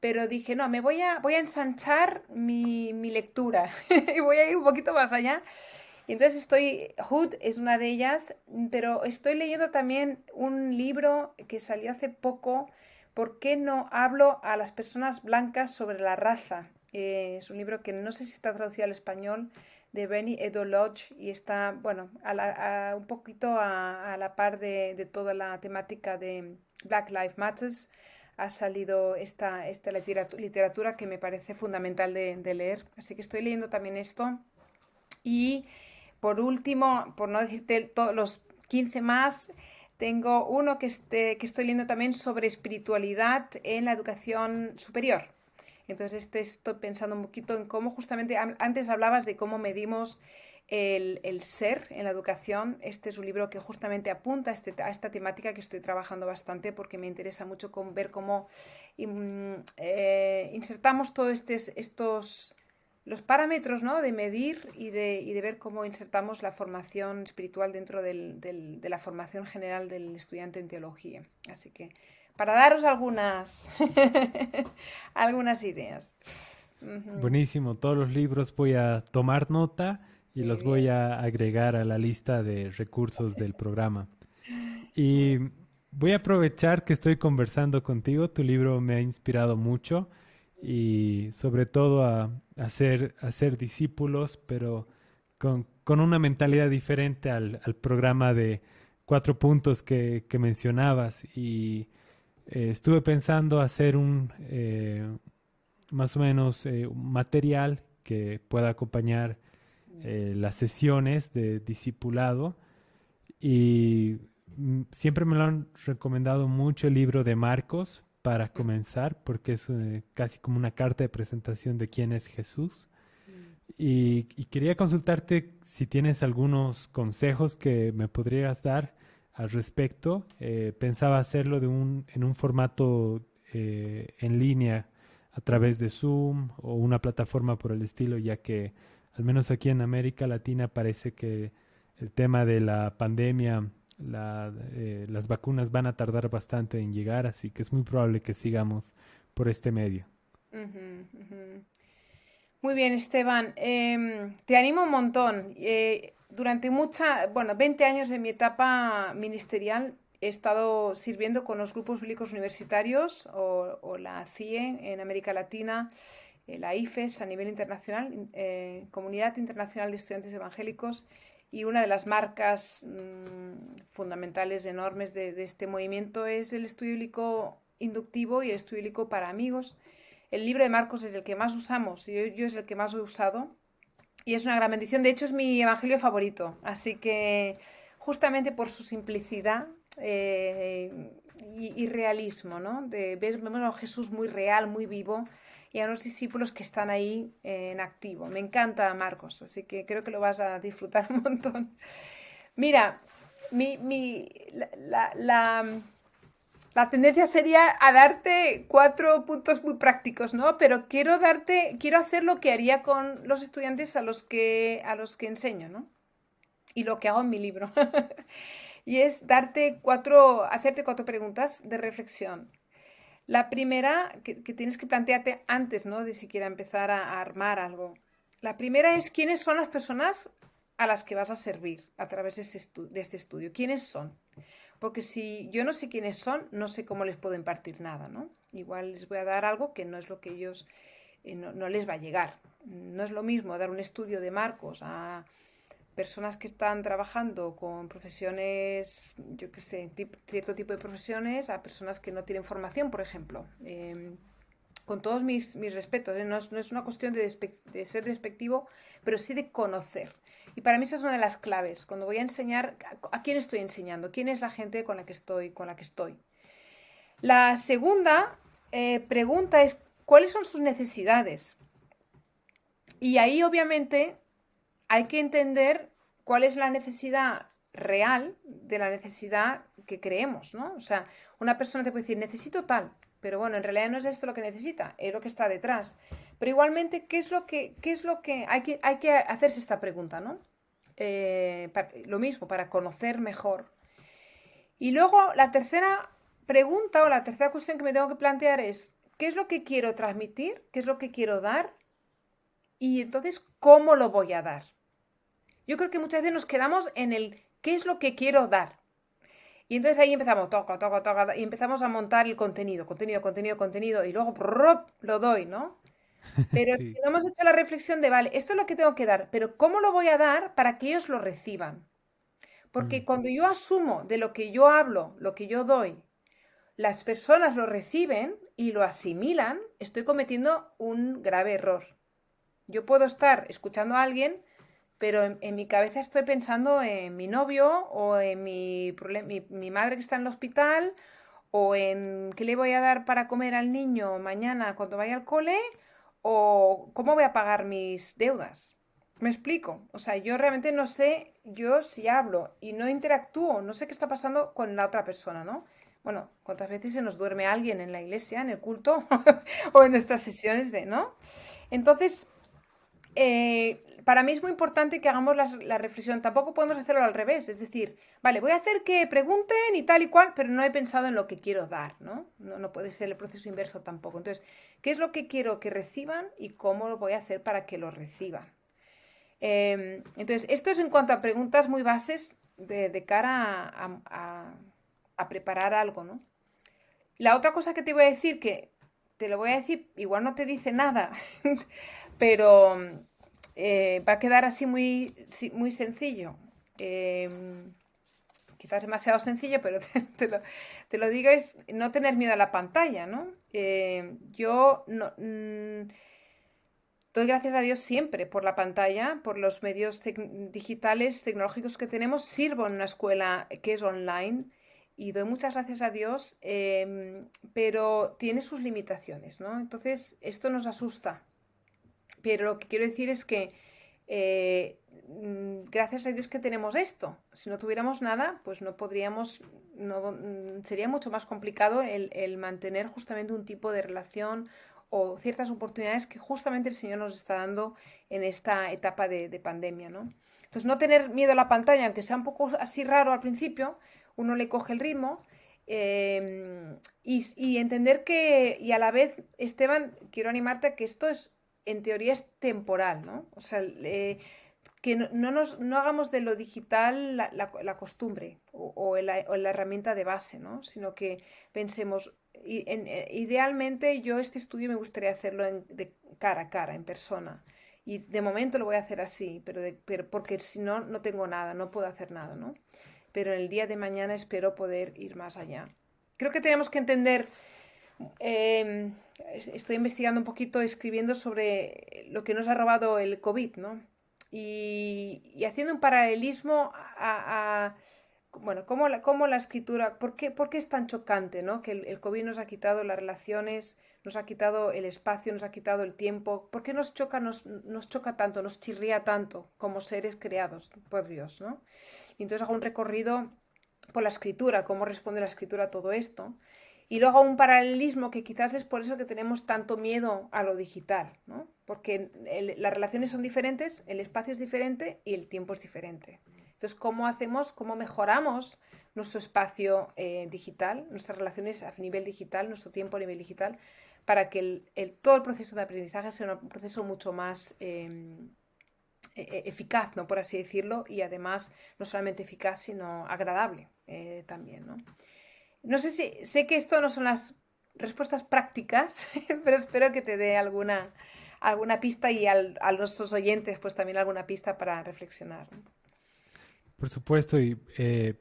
pero dije, no, me voy a, voy a ensanchar mi, mi lectura y voy a ir un poquito más allá y entonces estoy, Hood es una de ellas, pero estoy leyendo también un libro que salió hace poco, ¿Por qué no hablo a las personas blancas sobre la raza? Eh, es un libro que no sé si está traducido al español, de Benny Edo Lodge, y está, bueno, a un poquito a, la par de, toda la temática de Black Lives Matter. Ha salido esta, esta literatura, que me parece fundamental de, de leer. Así que estoy leyendo también esto. Y por último, por no decirte todos los 15 más, tengo uno que, este, que estoy leyendo también sobre espiritualidad en la educación superior. Entonces, este estoy pensando un poquito en cómo justamente, antes hablabas de cómo medimos el, ser en la educación. Este es un libro que justamente apunta a, este, esta temática que estoy trabajando bastante porque me interesa mucho ver cómo mm, eh, insertamos todos estos los parámetros ¿no? de medir y de, y de, ver cómo insertamos la formación espiritual dentro del, del, de la formación general del estudiante en teología. Así que para daros algunas, algunas ideas. Buenísimo, todos los libros voy a tomar nota y los voy a agregar a la lista de recursos del programa. Y voy a aprovechar que estoy conversando contigo, tu libro me ha inspirado mucho y sobre todo a, hacer ser, discípulos, pero con, una mentalidad diferente al, programa de cuatro puntos que, mencionabas. Y eh, estuve pensando hacer un eh, más o menos eh, un material que pueda acompañar las sesiones de discipulado. Y mm, siempre me lo han recomendado mucho el libro de Marcos, para comenzar, porque es eh, casi como una carta de presentación de quién es Jesús. Y, quería consultarte si tienes algunos consejos que me podrías dar al respecto. Eh, pensaba hacerlo de un, en un formato eh, en línea a través de Zoom o una plataforma por el estilo, ya que al menos aquí en América Latina parece que el tema de la pandemia eh, las vacunas van a tardar bastante en llegar, así que es muy probable que sigamos por este medio. Muy bien, Esteban. Em, te animo un montón. Eh, durante mucha, bueno, 20 años de mi etapa ministerial he estado sirviendo con los grupos bíblicos universitarios o, la CIE en América Latina, eh, la IFES a nivel internacional, Comunidad Internacional de Estudiantes Evangélicos y una de las marcas mm, fundamentales, enormes de, este movimiento es el estudio bíblico inductivo y el estudio bíblico para amigos. El libro de Marcos es el que más usamos, y yo, es el que más he usado y es una gran bendición. De hecho, es mi evangelio favorito, así que justamente por su simplicidad eh, y, realismo, ¿no? De, vemos a Jesús muy real, muy vivo y a unos discípulos que están ahí en activo. Me encanta Marcos, así que creo que lo vas a disfrutar un montón. Mira, mi, mi, la, la, la, tendencia sería a darte cuatro puntos muy prácticos, ¿no? Pero quiero darte, quiero hacer lo que haría con los estudiantes a los que, a los que enseño, ¿no? Y lo que hago en mi libro. y es darte cuatro, hacerte cuatro preguntas de reflexión. La primera que, tienes que plantearte antes, ¿no? De siquiera empezar a, armar algo. La primera es quiénes son las personas a las que vas a servir a través de este, de este estudio. ¿Quiénes son? Porque si yo no sé quiénes son, no sé cómo les puedo impartir nada, ¿no? Igual les voy a dar algo que no es lo que ellos, eh, no, les va a llegar. No es lo mismo dar un estudio de Marcos a personas que están trabajando con profesiones, yo qué sé, cierto tipo de profesiones, a personas que no tienen formación, por ejemplo. Em, con todos mis, mis respetos, ¿eh? no, es, una cuestión de, ser despectivo, pero sí de conocer. Y para mí esa es una de las claves. Cuando voy a enseñar, ¿a quién estoy enseñando? ¿Quién es la gente con la que estoy? Con la, que estoy? la segunda eh, pregunta es, ¿cuáles son sus necesidades? Y ahí obviamente hay que entender cuál es la necesidad real de la necesidad que creemos, ¿no? O sea, una persona te puede decir, necesito tal, pero bueno, en realidad no es esto lo que necesita, es lo que está detrás. Pero igualmente, ¿qué es lo que, qué es lo que hay que, hay que hacerse esta pregunta, ¿no? Eh, lo mismo, para conocer mejor. Y luego la tercera pregunta o la tercera cuestión que me tengo que plantear es, ¿qué es lo que quiero transmitir? ¿Qué es lo que quiero dar? Y entonces, ¿cómo lo voy a dar? Yo creo que muchas veces nos quedamos en el ¿qué es lo que quiero dar? Y entonces ahí empezamos, toca, toca, toca, y empezamos a montar el contenido, contenido, contenido, contenido, y luego lo doy, ¿no? Pero si no hemos hecho la reflexión de, vale, esto es lo que tengo que dar, pero ¿cómo lo voy a dar para que ellos lo reciban? Porque mm. cuando yo asumo de lo que yo hablo, lo que yo doy, las personas lo reciben y lo asimilan, estoy cometiendo un grave error. Yo puedo estar escuchando a alguien, pero en, mi cabeza estoy pensando en mi novio o en mi, mi, madre que está en el hospital o en qué le voy a dar para comer al niño mañana cuando vaya al cole o cómo voy a pagar mis deudas. Me explico. O sea, yo realmente no sé, yo si hablo y no interactúo, no sé qué está pasando con la otra persona, ¿no? Bueno, ¿cuántas veces se nos duerme alguien en la iglesia, en el culto o en nuestras sesiones de, ¿no? Entonces, eh, para mí es muy importante que hagamos la, reflexión. Tampoco podemos hacerlo al revés. Es decir, vale, voy a hacer que pregunten y tal y cual, pero no he pensado en lo que quiero dar, ¿no? No, puede ser el proceso inverso tampoco. Entonces, ¿qué es lo que quiero que reciban y cómo lo voy a hacer para que lo reciban? Em, entonces, esto es en cuanto a preguntas muy bases de, cara a, preparar algo, ¿no? La otra cosa que te voy a decir, que te lo voy a decir, igual no te dice nada, pero eh, va a quedar así muy, muy sencillo. Em, quizás demasiado sencillo, pero te, lo, digo, es no tener miedo a la pantalla, ¿no? Eh, yo no, mm, doy gracias a Dios siempre por la pantalla, por los medios digitales, tecnológicos que tenemos. Sirvo en una escuela que es online y doy muchas gracias a Dios, em, pero tiene sus limitaciones, ¿no? Entonces, esto nos asusta pero lo que quiero decir es que eh, mm, gracias a Dios que tenemos esto. Si no tuviéramos nada, pues no podríamos, mm, sería mucho más complicado el, mantener justamente un tipo de relación o ciertas oportunidades que justamente el Señor nos está dando en esta etapa de, pandemia, ¿no? Entonces, no tener miedo a la pantalla, aunque sea un poco así raro al principio, uno le coge el ritmo em, y, y, entender que, y a la vez, Esteban, quiero animarte a que esto es en teoría es temporal, ¿no? O sea, que no, nos, no hagamos de lo digital la, costumbre o, la, herramienta de base, ¿no? Sino que pensemos, eh, idealmente yo este estudio me gustaría hacerlo de cara a cara, en persona. Y de momento lo voy a hacer así, pero, pero porque si no, no tengo nada, no puedo hacer nada, ¿no? Pero en el día de mañana espero poder ir más allá. Creo que tenemos que entender Em, estoy investigando un poquito, escribiendo sobre lo que nos ha robado el COVID, ¿no? Y, haciendo un paralelismo a, bueno, cómo la, escritura, ¿por qué, ¿por qué, es tan chocante, ¿no? Que el, COVID nos ha quitado las relaciones, nos ha quitado el espacio, nos ha quitado el tiempo. ¿Por qué nos choca, nos choca tanto, nos chirría tanto como seres creados por Dios, ¿no? Y entonces hago un recorrido por la escritura, cómo responde la escritura a todo esto. Y luego un paralelismo que quizás es por eso que tenemos tanto miedo a lo digital, ¿no? Porque las relaciones son diferentes, el espacio es diferente y el tiempo es diferente. Entonces, ¿cómo hacemos, cómo mejoramos nuestro espacio eh, digital, nuestras relaciones a nivel digital, nuestro tiempo a nivel digital, para que el, todo el proceso de aprendizaje sea un proceso mucho más em, e, e, eficaz, ¿no? por así decirlo, y además no solamente eficaz, sino agradable eh, también. ¿no? No sé si, sé que esto no son las respuestas prácticas, pero espero que te dé alguna, alguna pista y a nuestros oyentes pues también alguna pista para reflexionar. Por supuesto, y eh,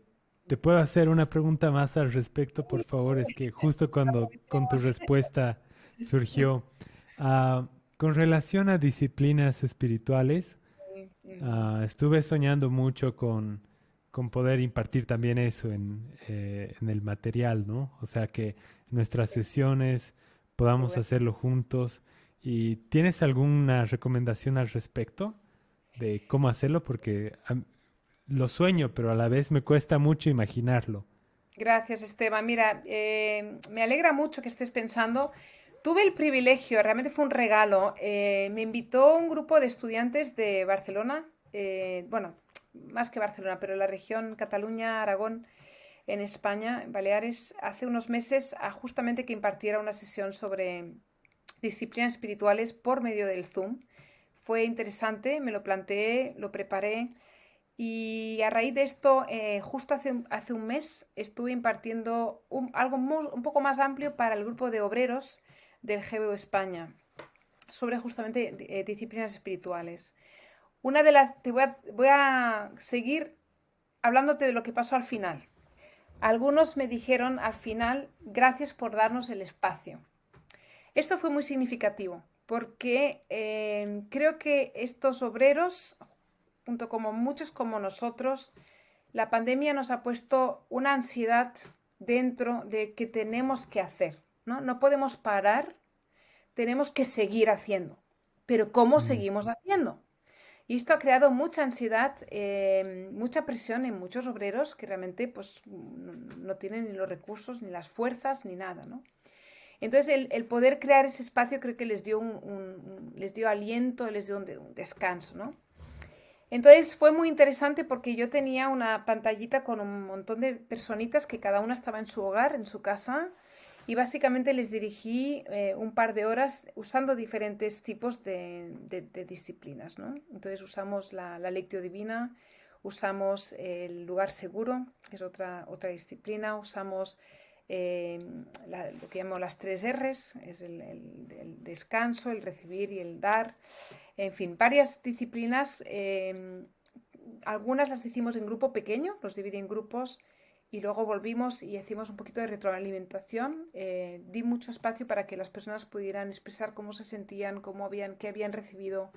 te puedo hacer una pregunta más al respecto, por favor. Es que justo cuando con tu respuesta surgió, uh, con relación a disciplinas espirituales, uh, estuve soñando mucho con, con, poder impartir también eso en, eh, en, el material, ¿no? O sea, que nuestras sesiones podamos hacerlo juntos. ¿Y tienes alguna recomendación al respecto de cómo hacerlo? Porque lo sueño, pero a la vez me cuesta mucho imaginarlo. Gracias, Esteban. Mira, eh, me alegra mucho que estés pensando. Tuve el privilegio, realmente fue un regalo. Eh, me invitó un grupo de estudiantes de Barcelona, bueno, más que Barcelona, pero la región Cataluña, Aragón, en España, en Baleares, hace unos meses a justamente que impartiera una sesión sobre disciplinas espirituales por medio del Zoom. Fue interesante, me lo planteé, lo preparé y a raíz de esto, eh, justo hace, hace, un mes, estuve impartiendo algo un poco más amplio para el grupo de obreros del GBO España sobre justamente eh, disciplinas espirituales. Una de las, te voy a, voy a seguir hablándote de lo que pasó al final. Algunos me dijeron al final, gracias por darnos el espacio. Esto fue muy significativo porque eh, creo que estos obreros junto como muchos como nosotros, la pandemia nos ha puesto una ansiedad dentro de que tenemos que hacer, ¿no? No podemos parar, tenemos que seguir haciendo. Pero ¿cómo seguimos haciendo? Y esto ha creado mucha ansiedad, eh, mucha presión en muchos obreros que realmente pues, no tienen ni los recursos, ni las fuerzas, ni nada, ¿no? Entonces, el, poder crear ese espacio creo que les dio, un, les dio aliento, les dio un, un descanso, ¿no? Entonces fue muy interesante porque yo tenía una pantallita con un montón de personitas que cada una estaba en su hogar, en su casa, y básicamente les dirigí eh, un par de horas usando diferentes tipos de, disciplinas. ¿no? Entonces usamos la, la, lectio divina, usamos el lugar seguro, que es otra, otra disciplina, usamos eh, lo que llamo las tres R's, es el, descanso, el recibir y el dar. En fin, varias disciplinas. Em, algunas las hicimos en grupo pequeño, los dividí en grupos y luego volvimos y hicimos un poquito de retroalimentación. Eh, di mucho espacio para que las personas pudieran expresar cómo se sentían, cómo habían, qué habían recibido.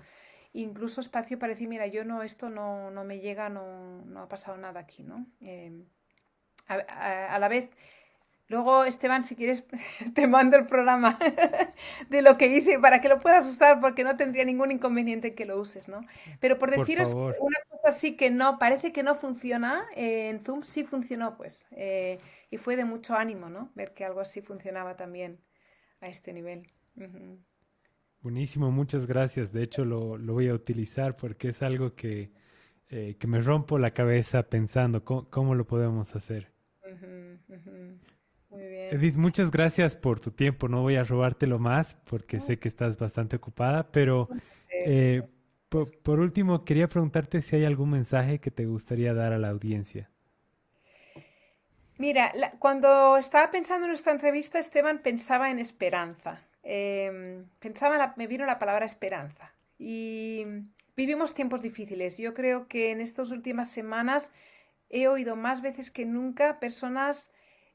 Incluso espacio para decir, mira, yo no, esto no, no me llega, no, no, ha pasado nada aquí, ¿no? Em, a, la vez Luego, Esteban, si quieres, te mando el programa de lo que hice para que lo puedas usar, porque no tendría ningún inconveniente que lo uses, ¿no? Pero por deciros una así que no, parece que no funciona, eh, en Zoom sí funcionó, pues. Eh, y fue de mucho ánimo, ¿no? Ver que algo así funcionaba también a este nivel. Buenísimo, muchas gracias. De hecho, lo, voy a utilizar porque es algo que, eh, que me rompo la cabeza pensando cómo, lo podemos hacer. Muy bien. Edith, muchas gracias por tu tiempo. No voy a robártelo más porque sé que estás bastante ocupada, pero eh, por, último, quería preguntarte si hay algún mensaje que te gustaría dar a la audiencia. Mira, cuando estaba pensando en esta entrevista, Esteban pensaba en esperanza. Em, pensaba, me vino la palabra esperanza. Y vivimos tiempos difíciles. Yo creo que en estas últimas semanas he oído más veces que nunca personas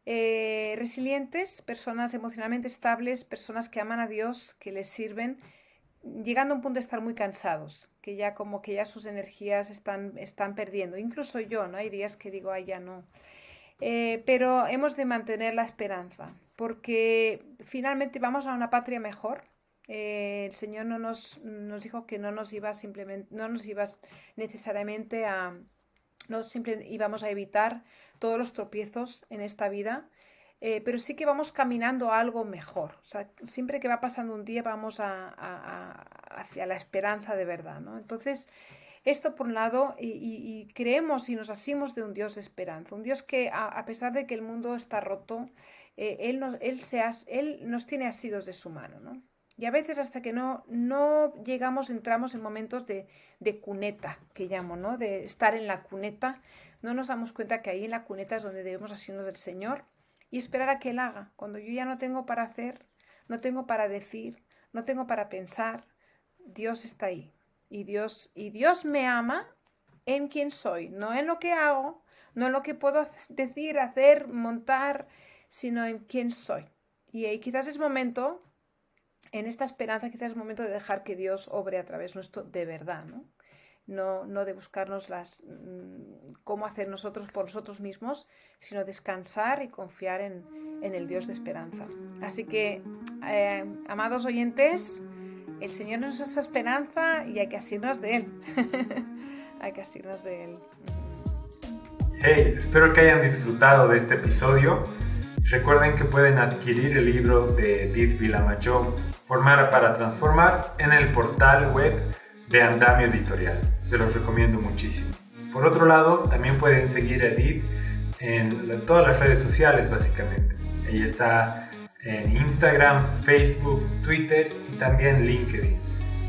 eh, resilientes, personas emocionalmente estables, personas que aman a Dios, que les sirven, llegando a un punto de estar muy cansados, que ya como que ya sus energías están, están perdiendo. Incluso yo, ¿no? Hay días que digo, ay, ya no. Eh, pero hemos de mantener la esperanza, porque finalmente vamos a una patria mejor. Eh, el Señor no nos, nos dijo que no nos iba simplemente, no nos ibas necesariamente a, no simplemente íbamos a evitar todos los tropiezos en esta vida, eh, pero sí que vamos caminando a algo mejor. Siempre que va pasando un día vamos a, hacia la esperanza de verdad, ¿no? Entonces, esto por un lado, y, creemos y nos asimos de un Dios de esperanza, un Dios que a, pesar de que el mundo está roto, eh, él, nos, él, se él nos tiene asidos de su mano, ¿no? Y a veces hasta que no, no llegamos, entramos en momentos de, de cuneta, que llamo, ¿no? De estar en la cuneta, no nos damos cuenta que ahí en la cuneta es donde debemos asirnos del Señor y esperar a que Él haga. Cuando yo ya no tengo para hacer, no tengo para decir, no tengo para pensar, Dios está ahí. Y Dios, y Dios me ama en quién soy, no en lo que hago, no en lo que puedo decir, hacer, montar, sino en quién soy. Y quizás es momento, en esta esperanza, quizás es momento de dejar que Dios obre a través nuestro de verdad, ¿no? No, no de buscarnos las, mm, cómo hacer nosotros por nosotros mismos, sino descansar y confiar en, en el Dios de esperanza. Así que, eh, amados oyentes, el Señor nos es esperanza y hay que asirnos de Él. hay que asirnos de Él. Hey, espero que hayan disfrutado de este episodio. Recuerden que pueden adquirir el libro de Edith Vilamayor, Formar para Transformar, en el portal web de Andamio Editorial. Se los recomiendo muchísimo. Por otro lado, también pueden seguir a Edith en todas las redes sociales, básicamente. Ella está en Instagram, Facebook, Twitter y también LinkedIn.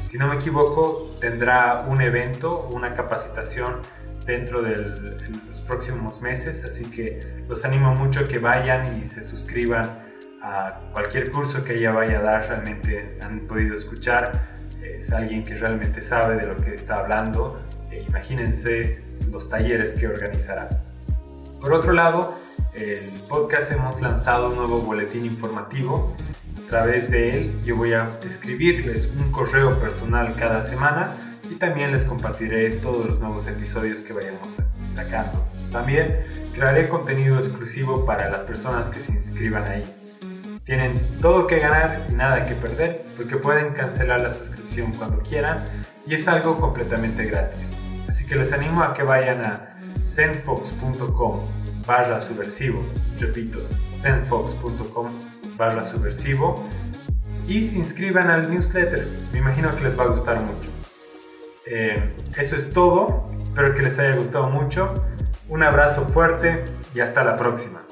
Si no me equivoco, tendrá un evento, una capacitación dentro de los próximos meses, así que los animo mucho a que vayan y se suscriban a cualquier curso que ella vaya a dar, realmente han podido escuchar, es alguien que realmente sabe de lo que está hablando, e imagínense los talleres que organizará. Por otro lado, el podcast hemos lanzado un nuevo boletín informativo. A través de él yo voy a escribirles un correo personal cada semana y también les compartiré todos los nuevos episodios que vayamos sacando. También crearé contenido exclusivo para las personas que se inscriban ahí. Tienen todo que ganar y nada que perder porque pueden cancelar la suscripción cuando quieran y es algo completamente gratis. Así que les animo a que vayan a zenfox.com barra subversivo. Repito, zenfox.com barra subversivo y se inscriban al newsletter. Me imagino que les va a gustar mucho. Eh, eso es todo. Espero que les haya gustado mucho. Un abrazo fuerte y hasta la próxima.